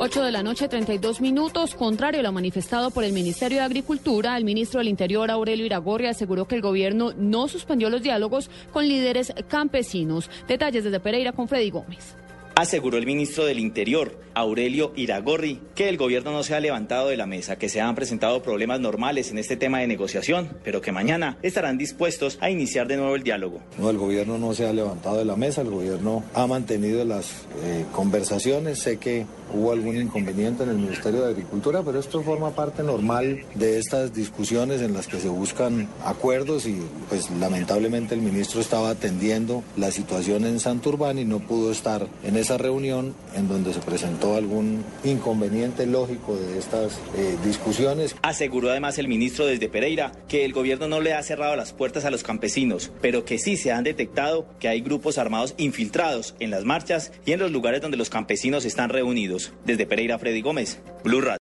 8 de la noche, 32 minutos. Contrario a lo manifestado por el Ministerio de Agricultura, el ministro del Interior, Aurelio Iragorri, aseguró que el gobierno no suspendió los diálogos con líderes campesinos. Detalles desde Pereira con Freddy Gómez aseguró el ministro del Interior, Aurelio Iragorri, que el gobierno no se ha levantado de la mesa, que se han presentado problemas normales en este tema de negociación, pero que mañana estarán dispuestos a iniciar de nuevo el diálogo. No, el gobierno no se ha levantado de la mesa, el gobierno ha mantenido las eh, conversaciones. Sé que hubo algún inconveniente en el Ministerio de Agricultura, pero esto forma parte normal de estas discusiones en las que se buscan acuerdos y pues lamentablemente el ministro estaba atendiendo la situación en Santurbán y no pudo estar en esa reunión en donde se presentó algún inconveniente lógico de estas eh, discusiones. Aseguró además el ministro desde Pereira que el gobierno no le ha cerrado las puertas a los campesinos, pero que sí se han detectado que hay grupos armados infiltrados en las marchas y en los lugares donde los campesinos están reunidos. Desde Pereira, Freddy Gómez, Blue Radio.